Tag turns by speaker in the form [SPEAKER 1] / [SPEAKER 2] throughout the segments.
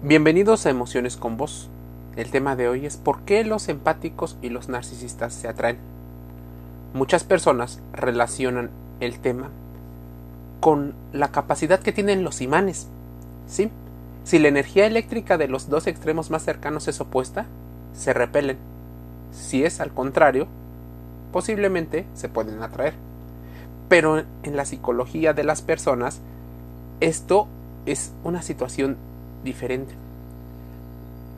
[SPEAKER 1] Bienvenidos a Emociones con Vos. El tema de hoy es por qué los empáticos y los narcisistas se atraen. Muchas personas relacionan el tema con la capacidad que tienen los imanes. ¿Sí? Si la energía eléctrica de los dos extremos más cercanos es opuesta, se repelen. Si es al contrario, posiblemente se pueden atraer. Pero en la psicología de las personas, esto es una situación diferente.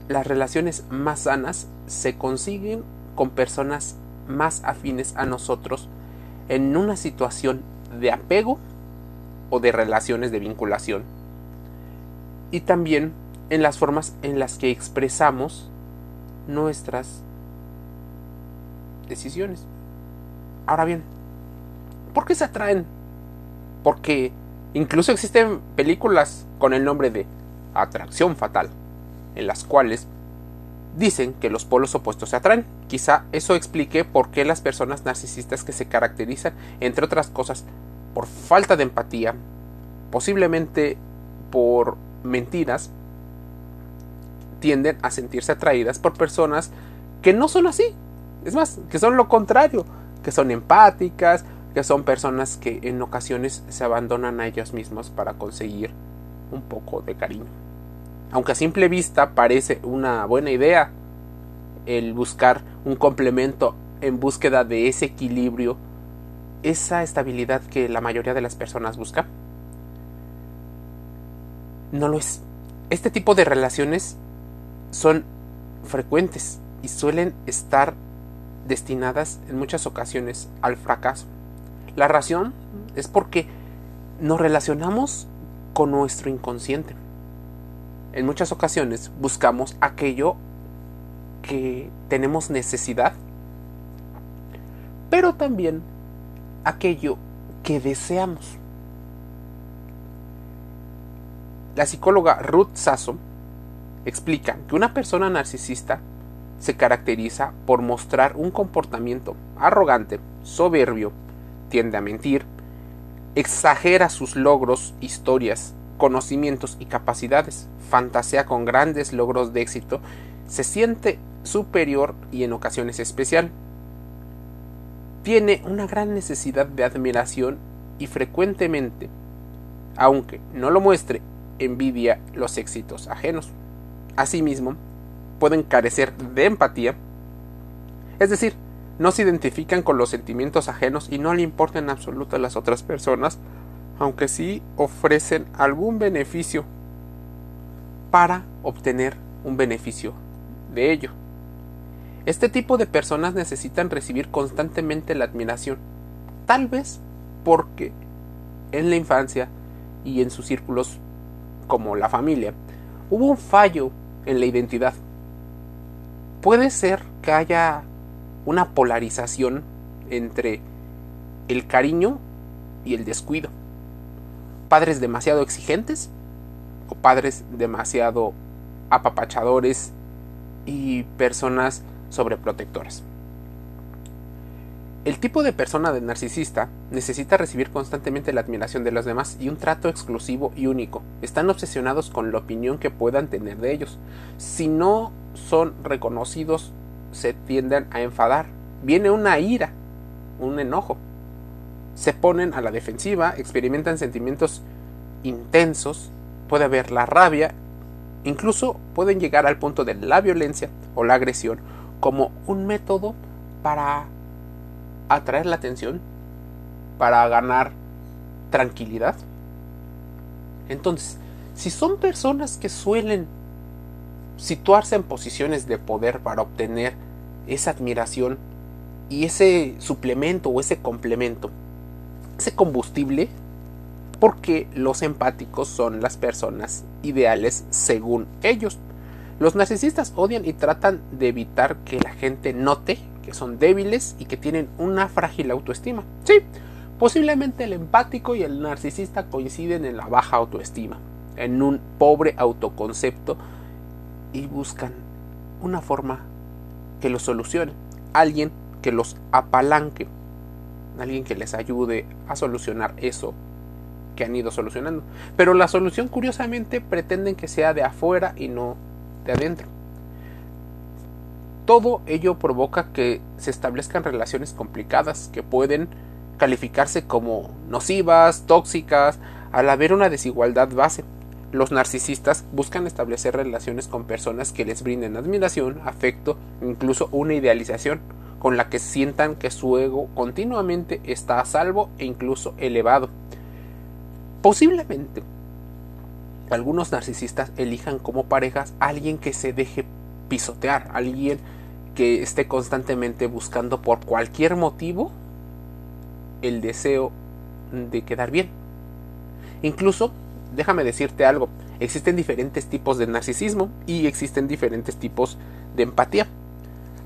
[SPEAKER 1] Las relaciones más sanas se consiguen con personas más afines a nosotros en una situación de apego o de relaciones de vinculación. Y también en las formas en las que expresamos nuestras decisiones. Ahora bien, ¿por qué se atraen? Porque incluso existen películas con el nombre de atracción fatal, en las cuales dicen que los polos opuestos se atraen. Quizá eso explique por qué las personas narcisistas que se caracterizan, entre otras cosas, por falta de empatía, posiblemente por mentiras, tienden a sentirse atraídas por personas que no son así. Es más, que son lo contrario, que son empáticas, que son personas que en ocasiones se abandonan a ellos mismos para conseguir un poco de cariño. Aunque a simple vista parece una buena idea el buscar un complemento en búsqueda de ese equilibrio, esa estabilidad que la mayoría de las personas busca, no lo es. Este tipo de relaciones son frecuentes y suelen estar destinadas en muchas ocasiones al fracaso. La razón es porque nos relacionamos con nuestro inconsciente. En muchas ocasiones buscamos aquello que tenemos necesidad, pero también aquello que deseamos. La psicóloga Ruth Sasso explica que una persona narcisista se caracteriza por mostrar un comportamiento arrogante, soberbio, tiende a mentir, exagera sus logros, historias, conocimientos y capacidades, fantasea con grandes logros de éxito, se siente superior y en ocasiones especial. Tiene una gran necesidad de admiración y frecuentemente, aunque no lo muestre, envidia los éxitos ajenos. Asimismo, pueden carecer de empatía, es decir, no se identifican con los sentimientos ajenos y no le importan en absoluto a las otras personas, aunque sí ofrecen algún beneficio para obtener un beneficio de ello. Este tipo de personas necesitan recibir constantemente la admiración, tal vez porque en la infancia y en sus círculos como la familia hubo un fallo en la identidad. Puede ser que haya una polarización entre el cariño y el descuido. Padres demasiado exigentes o padres demasiado apapachadores y personas sobreprotectoras. El tipo de persona de narcisista necesita recibir constantemente la admiración de los demás y un trato exclusivo y único. Están obsesionados con la opinión que puedan tener de ellos. Si no son reconocidos se tienden a enfadar. Viene una ira, un enojo. Se ponen a la defensiva, experimentan sentimientos intensos, puede haber la rabia, incluso pueden llegar al punto de la violencia o la agresión como un método para atraer la atención, para ganar tranquilidad. Entonces, si son personas que suelen situarse en posiciones de poder para obtener esa admiración y ese suplemento o ese complemento, ese combustible, porque los empáticos son las personas ideales según ellos. Los narcisistas odian y tratan de evitar que la gente note que son débiles y que tienen una frágil autoestima. Sí, posiblemente el empático y el narcisista coinciden en la baja autoestima, en un pobre autoconcepto y buscan una forma que los solucione, alguien que los apalanque, alguien que les ayude a solucionar eso que han ido solucionando. Pero la solución curiosamente pretenden que sea de afuera y no de adentro. Todo ello provoca que se establezcan relaciones complicadas que pueden calificarse como nocivas, tóxicas, al haber una desigualdad base. Los narcisistas buscan establecer relaciones con personas que les brinden admiración, afecto, incluso una idealización, con la que sientan que su ego continuamente está a salvo e incluso elevado. Posiblemente algunos narcisistas elijan como parejas a alguien que se deje pisotear, alguien que esté constantemente buscando por cualquier motivo el deseo de quedar bien. Incluso, déjame decirte algo, existen diferentes tipos de narcisismo y existen diferentes tipos de empatía.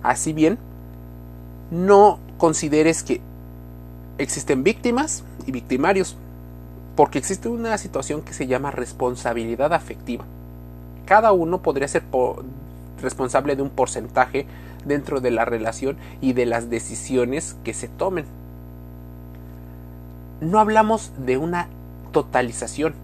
[SPEAKER 1] Así bien, no consideres que existen víctimas y victimarios, porque existe una situación que se llama responsabilidad afectiva. Cada uno podría ser responsable de un porcentaje dentro de la relación y de las decisiones que se tomen. No hablamos de una totalización,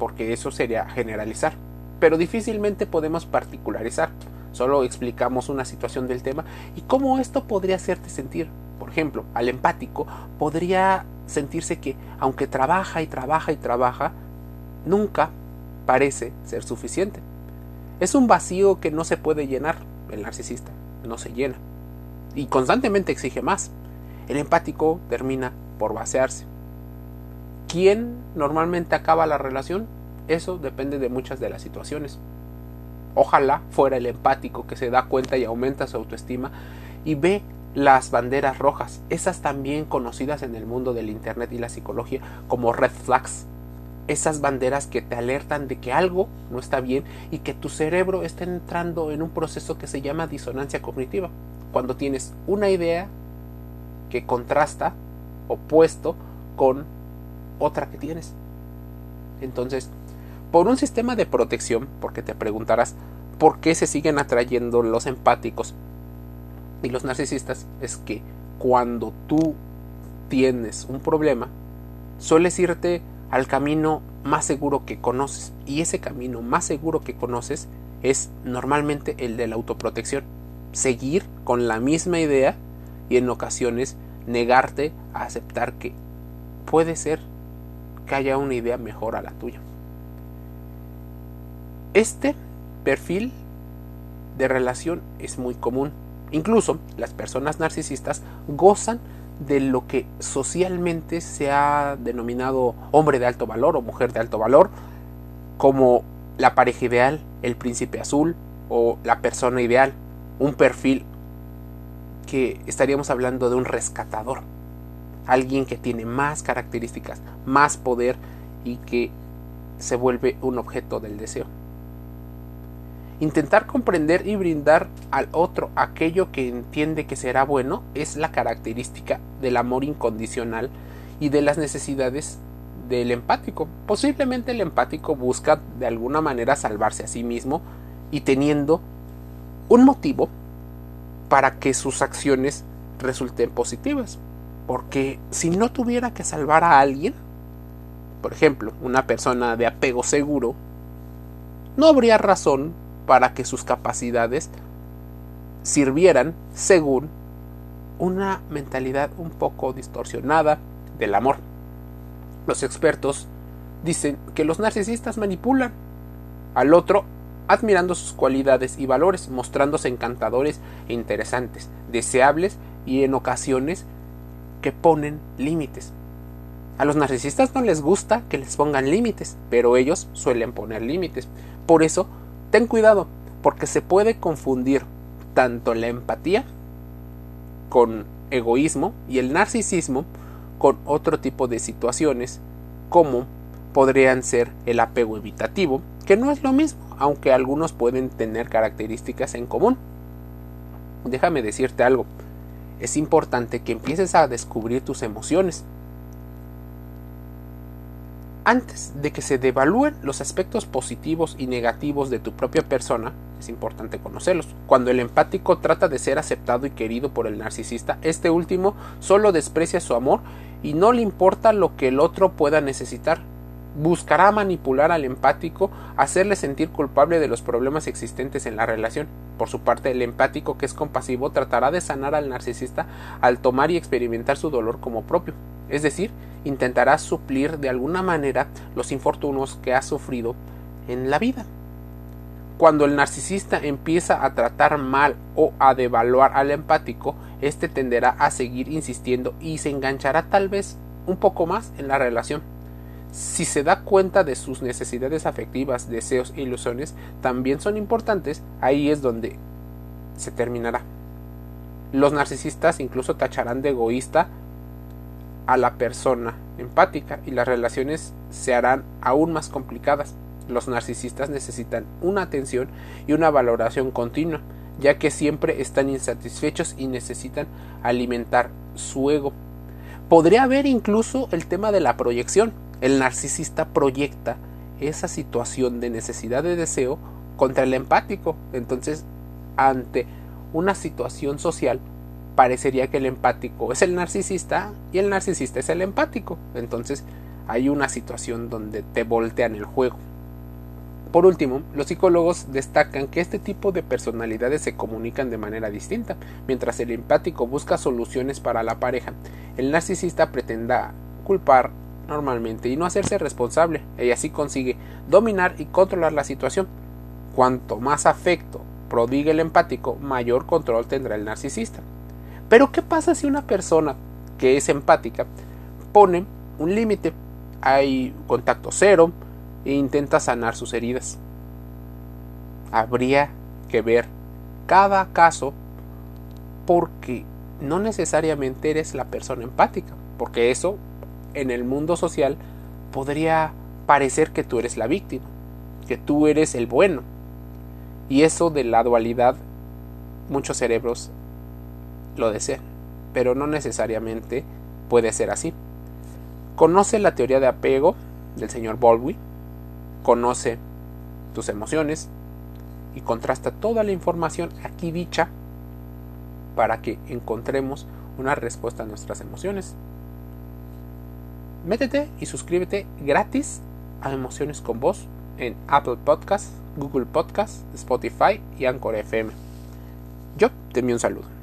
[SPEAKER 1] porque eso sería generalizar, pero difícilmente podemos particularizar. Solo explicamos una situación del tema y cómo esto podría hacerte sentir. Por ejemplo, al empático podría sentirse que, aunque trabaja y trabaja y trabaja, nunca parece ser suficiente. Es un vacío que no se puede llenar, el narcisista, no se llena. Y constantemente exige más. El empático termina por vaciarse. ¿Quién normalmente acaba la relación? Eso depende de muchas de las situaciones. Ojalá fuera el empático que se da cuenta y aumenta su autoestima y ve las banderas rojas, esas también conocidas en el mundo del Internet y la psicología como red flags. Esas banderas que te alertan de que algo no está bien y que tu cerebro está entrando en un proceso que se llama disonancia cognitiva. Cuando tienes una idea que contrasta opuesto con otra que tienes. Entonces, por un sistema de protección, porque te preguntarás por qué se siguen atrayendo los empáticos y los narcisistas, es que cuando tú tienes un problema, sueles irte al camino más seguro que conoces. Y ese camino más seguro que conoces es normalmente el de la autoprotección. Seguir con la misma idea y en ocasiones negarte a aceptar que puede ser que haya una idea mejor a la tuya. Este perfil de relación es muy común. Incluso las personas narcisistas gozan de lo que socialmente se ha denominado hombre de alto valor o mujer de alto valor, como la pareja ideal, el príncipe azul o la persona ideal, un perfil que estaríamos hablando de un rescatador, alguien que tiene más características, más poder y que se vuelve un objeto del deseo. Intentar comprender y brindar al otro aquello que entiende que será bueno es la característica del amor incondicional y de las necesidades del empático. Posiblemente el empático busca de alguna manera salvarse a sí mismo y teniendo un motivo para que sus acciones resulten positivas. Porque si no tuviera que salvar a alguien, por ejemplo, una persona de apego seguro, no habría razón para que sus capacidades sirvieran según una mentalidad un poco distorsionada del amor. Los expertos dicen que los narcisistas manipulan al otro admirando sus cualidades y valores, mostrándose encantadores e interesantes, deseables y en ocasiones que ponen límites. A los narcisistas no les gusta que les pongan límites, pero ellos suelen poner límites. Por eso ten cuidado, porque se puede confundir tanto la empatía con egoísmo y el narcisismo con otro tipo de situaciones como podrían ser el apego evitativo, que no es lo mismo, aunque algunos pueden tener características en común. Déjame decirte algo, es importante que empieces a descubrir tus emociones, antes de que se devalúen los aspectos positivos y negativos de tu propia persona, es importante conocerlos. Cuando el empático trata de ser aceptado y querido por el narcisista, este último solo desprecia su amor y no le importa lo que el otro pueda necesitar. buscará manipular al empático, hacerle sentir culpable de los problemas existentes en la relación. Por su parte, el empático que es compasivo tratará de sanar al narcisista al tomar y experimentar su dolor como propio, es decir, intentará suplir de alguna manera los infortunios que ha sufrido en la vida. Cuando el narcisista empieza a tratar mal o a devaluar al empático, éste tenderá a seguir insistiendo y se enganchará tal vez un poco más en la relación. Si se da cuenta de sus necesidades afectivas, deseos e ilusiones también son importantes, ahí es donde se terminará. Los narcisistas incluso tacharán de egoísta a la persona empática y las relaciones se harán aún más complicadas. Los narcisistas necesitan una atención y una valoración continua, ya que siempre están insatisfechos y necesitan alimentar su ego. Podría haber incluso el tema de la proyección. El narcisista proyecta esa situación de necesidad de deseo contra el empático. Entonces, ante una situación social, parecería que el empático es el narcisista y el narcisista es el empático. Entonces, hay una situación donde te voltean el juego. Por último, los psicólogos destacan que este tipo de personalidades se comunican de manera distinta. Mientras el empático busca soluciones para la pareja, el narcisista pretenda culpar normalmente y no hacerse responsable, y así consigue dominar y controlar la situación. Cuanto más afecto prodigue el empático, mayor control tendrá el narcisista. Pero ¿qué pasa si una persona que es empática pone un límite? Hay contacto cero, e intenta sanar sus heridas. Habría que ver cada caso porque no necesariamente eres la persona empática, porque eso en el mundo social podría parecer que tú eres la víctima, que tú eres el bueno. Y eso de la dualidad muchos cerebros lo desean, pero no necesariamente puede ser así. Conoce la teoría de apego del señor Baldwin, conoce tus emociones y contrasta toda la información aquí dicha para que encontremos una respuesta a nuestras emociones. Métete y suscríbete gratis a Emociones con Voz en Apple Podcasts, Google Podcasts, Spotify y Anchor FM. Yo te envío un saludo.